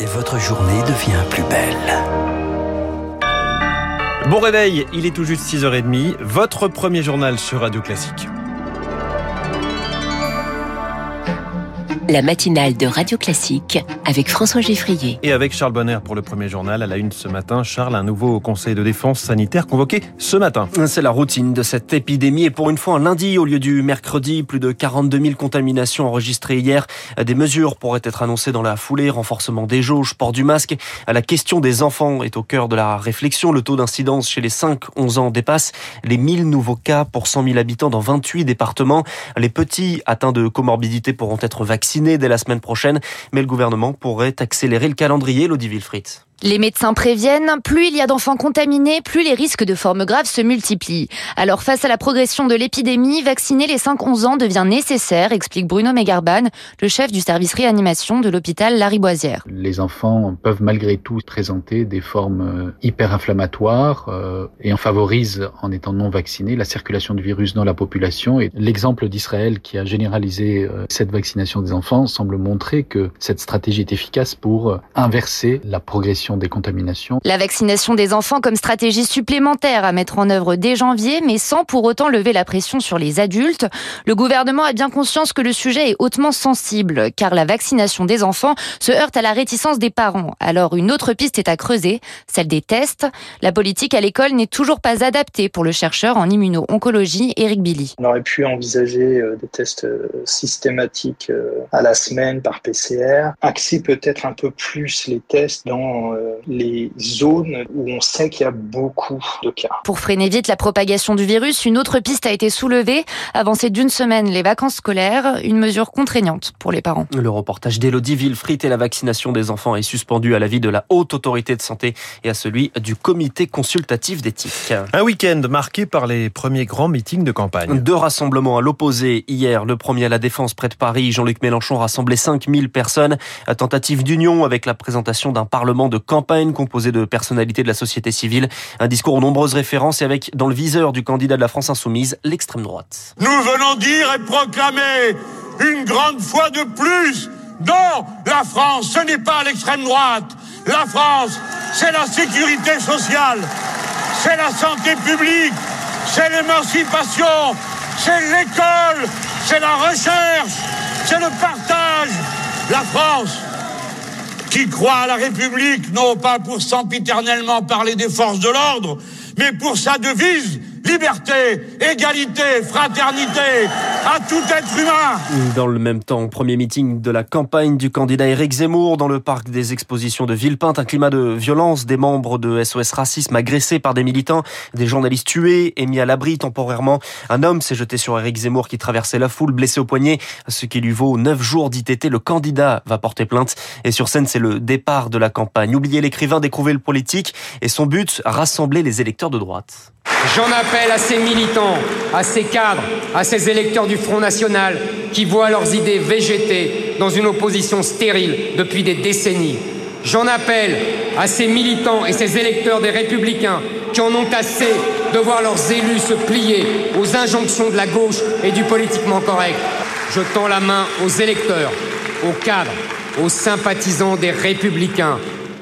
et votre journée devient plus belle. Bon réveil, il est tout juste 6h30, votre premier journal sur Radio Classique. La matinale de Radio Classique avec François Geffrier. Et avec Charles Bonner pour le premier journal à la une ce matin. Charles, un nouveau conseil de défense sanitaire convoqué ce matin. C'est la routine de cette épidémie et pour une fois un lundi au lieu du mercredi, plus de 42 000 contaminations enregistrées hier. Des mesures pourraient être annoncées dans la foulée, renforcement des jauges, port du masque. La question des enfants est au cœur de la réflexion. Le taux d'incidence chez les 5-11 ans dépasse les 1000 nouveaux cas pour 100 000 habitants dans 28 départements. Les petits atteints de comorbidité pourront être vaccinés dès la semaine prochaine, mais le gouvernement pourrait accélérer le calendrier, Lodi Wilfried. Les médecins préviennent, plus il y a d'enfants contaminés, plus les risques de formes graves se multiplient. Alors face à la progression de l'épidémie, vacciner les 5-11 ans devient nécessaire, explique Bruno Megarban, le chef du service réanimation de l'hôpital Lariboisière. Les enfants peuvent malgré tout présenter des formes euh, hyper-inflammatoires euh, et on favorise, en étant non vaccinés, la circulation du virus dans la population. Et l'exemple d'Israël qui a généralisé euh, cette vaccination des enfants semble montrer que cette stratégie est efficace pour inverser la progression des contaminations. La vaccination des enfants comme stratégie supplémentaire à mettre en œuvre dès janvier, mais sans pour autant lever la pression sur les adultes. Le gouvernement a bien conscience que le sujet est hautement sensible, car la vaccination des enfants se heurte à la réticence des parents. Alors une autre piste est à creuser, celle des tests. La politique à l'école n'est toujours pas adaptée pour le chercheur en immuno-oncologie Eric Billy. On aurait pu envisager euh, des tests euh, systématiques euh, à la semaine par PCR, axer peut-être un peu plus les tests dans les zones où on sait qu'il y a beaucoup de cas. Pour freiner vite la propagation du virus, une autre piste a été soulevée. Avancer d'une semaine les vacances scolaires, une mesure contraignante pour les parents. Le reportage d'Elodie Villefrit et la vaccination des enfants est suspendu à l'avis de la Haute Autorité de Santé et à celui du Comité consultatif d'éthique. Un week-end marqué par les premiers grands meetings de campagne. Deux rassemblements à l'opposé. Hier, le premier à la Défense près de Paris, Jean-Luc Mélenchon rassemblait 5000 personnes. À tentative d'union avec la présentation d'un parlement de campagne composée de personnalités de la société civile. Un discours aux nombreuses références et avec dans le viseur du candidat de la France insoumise, l'extrême droite. Nous venons dire et proclamer une grande fois de plus, non, la France, ce n'est pas l'extrême droite. La France, c'est la sécurité sociale, c'est la santé publique, c'est l'émancipation, c'est l'école, c'est la recherche, c'est le partage. La France, qui croit à la République, non pas pour sempiternellement parler des forces de l'ordre, mais pour sa devise liberté, égalité, fraternité à tout être humain. Dans le même temps, premier meeting de la campagne du candidat Éric Zemmour dans le parc des expositions de Villepinte, un climat de violence, des membres de SOS Racisme agressés par des militants, des journalistes tués et mis à l'abri temporairement. Un homme s'est jeté sur Éric Zemmour qui traversait la foule, blessé au poignet, ce qui lui vaut neuf jours d'ITT. Le candidat va porter plainte et sur scène, c'est le départ de la campagne. Oubliez l'écrivain, découvrir le politique et son but, rassembler les électeurs de droite. J'en appelle à ces militants, à ces cadres, à ces électeurs du Front National qui voient leurs idées végéter dans une opposition stérile depuis des décennies. J'en appelle à ces militants et ces électeurs des Républicains qui en ont assez de voir leurs élus se plier aux injonctions de la gauche et du politiquement correct. Je tends la main aux électeurs, aux cadres, aux sympathisants des Républicains,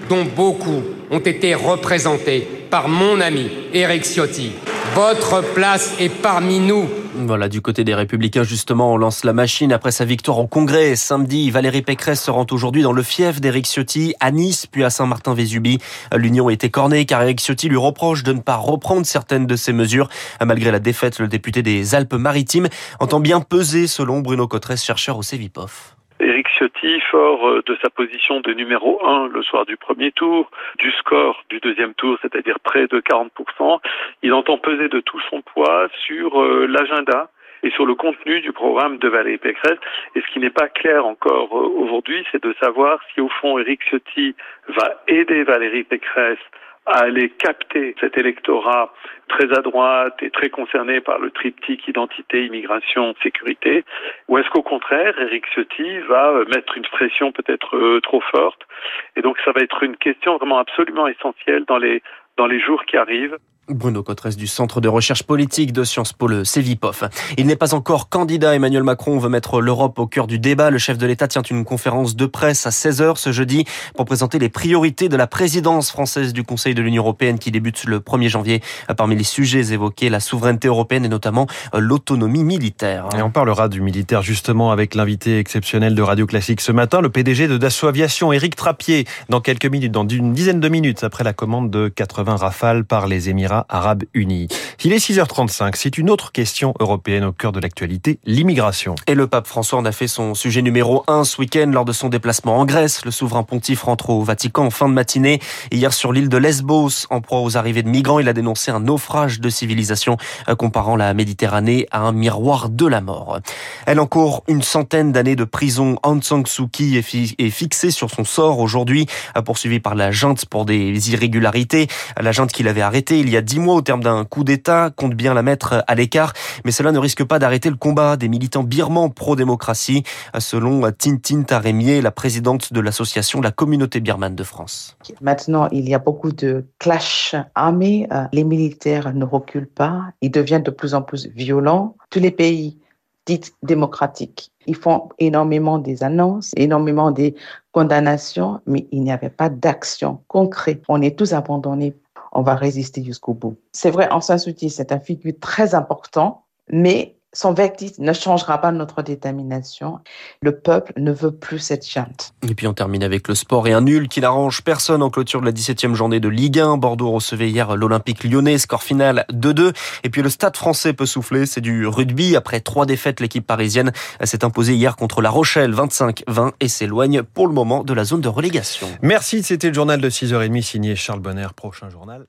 dont beaucoup ont été représentés par mon ami Eric Ciotti. Votre place est parmi nous. Voilà, du côté des Républicains, justement, on lance la machine après sa victoire au Congrès. Samedi, Valérie Pécresse se rend aujourd'hui dans le fief d'Éric Ciotti, à Nice, puis à Saint-Martin-Vésubie. L'union est écornée car Éric Ciotti lui reproche de ne pas reprendre certaines de ses mesures. Malgré la défaite, le député des Alpes-Maritimes entend bien peser, selon Bruno Cotresse, chercheur au CEVIPOF. Éric Ciotti, fort euh, de sa position de numéro 1 le soir du premier tour, du score du deuxième tour, c'est-à-dire près de 40%, il entend peser de tout son poids sur euh, l'agenda et sur le contenu du programme de Valérie Pécresse. Et ce qui n'est pas clair encore euh, aujourd'hui, c'est de savoir si au fond Éric Ciotti va aider Valérie Pécresse à aller capter cet électorat très à droite et très concerné par le triptyque identité, immigration, sécurité, ou est-ce qu'au contraire, Eric Ciotti va mettre une pression peut-être euh, trop forte? Et donc ça va être une question vraiment absolument essentielle dans les, dans les jours qui arrivent. Bruno Cotres du Centre de recherche politique de Sciences Po, le CEVIPOF. Il n'est pas encore candidat. Emmanuel Macron veut mettre l'Europe au cœur du débat. Le chef de l'État tient une conférence de presse à 16h ce jeudi pour présenter les priorités de la présidence française du Conseil de l'Union européenne qui débute le 1er janvier. Parmi les sujets évoqués, la souveraineté européenne et notamment l'autonomie militaire. Et on parlera du militaire justement avec l'invité exceptionnel de Radio Classique ce matin, le PDG de Dassault Aviation, Éric Trappier, dans quelques minutes, dans une dizaine de minutes après la commande de 80 rafales par les Émirats arabes unis. Il est 6h35, c'est une autre question européenne au cœur de l'actualité, l'immigration. Et le pape François en a fait son sujet numéro 1 ce week-end lors de son déplacement en Grèce. Le souverain pontife rentre au Vatican en fin de matinée. Hier sur l'île de Lesbos, en proie aux arrivées de migrants, il a dénoncé un naufrage de civilisation euh, comparant la Méditerranée à un miroir de la mort. Elle encourt une centaine d'années de prison. Aung San Suu Kyi est fixée sur son sort aujourd'hui, poursuivie par la junte pour des irrégularités. La junte qui l'avait arrêtée il y a dix mois au terme d'un coup d'État compte bien la mettre à l'écart, mais cela ne risque pas d'arrêter le combat des militants birmans pro-démocratie, selon Tintin Taremier, la présidente de l'association La Communauté birmane de France. Maintenant, il y a beaucoup de clash armés. Euh, les militaires ne reculent pas. Ils deviennent de plus en plus violents. Tous les pays dits démocratiques, ils font énormément des annonces, énormément des condamnations, mais il n'y avait pas d'action concrète. On est tous abandonnés on va résister jusqu'au bout. C'est vrai, en Suu c'est un figure très important, mais son verdict ne changera pas notre détermination. Le peuple ne veut plus cette chante. Et puis on termine avec le sport et un nul qui n'arrange personne en clôture de la 17e journée de Ligue 1. Bordeaux recevait hier l'Olympique lyonnais, score final 2-2. Et puis le stade français peut souffler, c'est du rugby. Après trois défaites, l'équipe parisienne s'est imposée hier contre La Rochelle 25-20 et s'éloigne pour le moment de la zone de relégation. Merci, c'était le journal de 6h30 signé Charles Bonner. Prochain journal,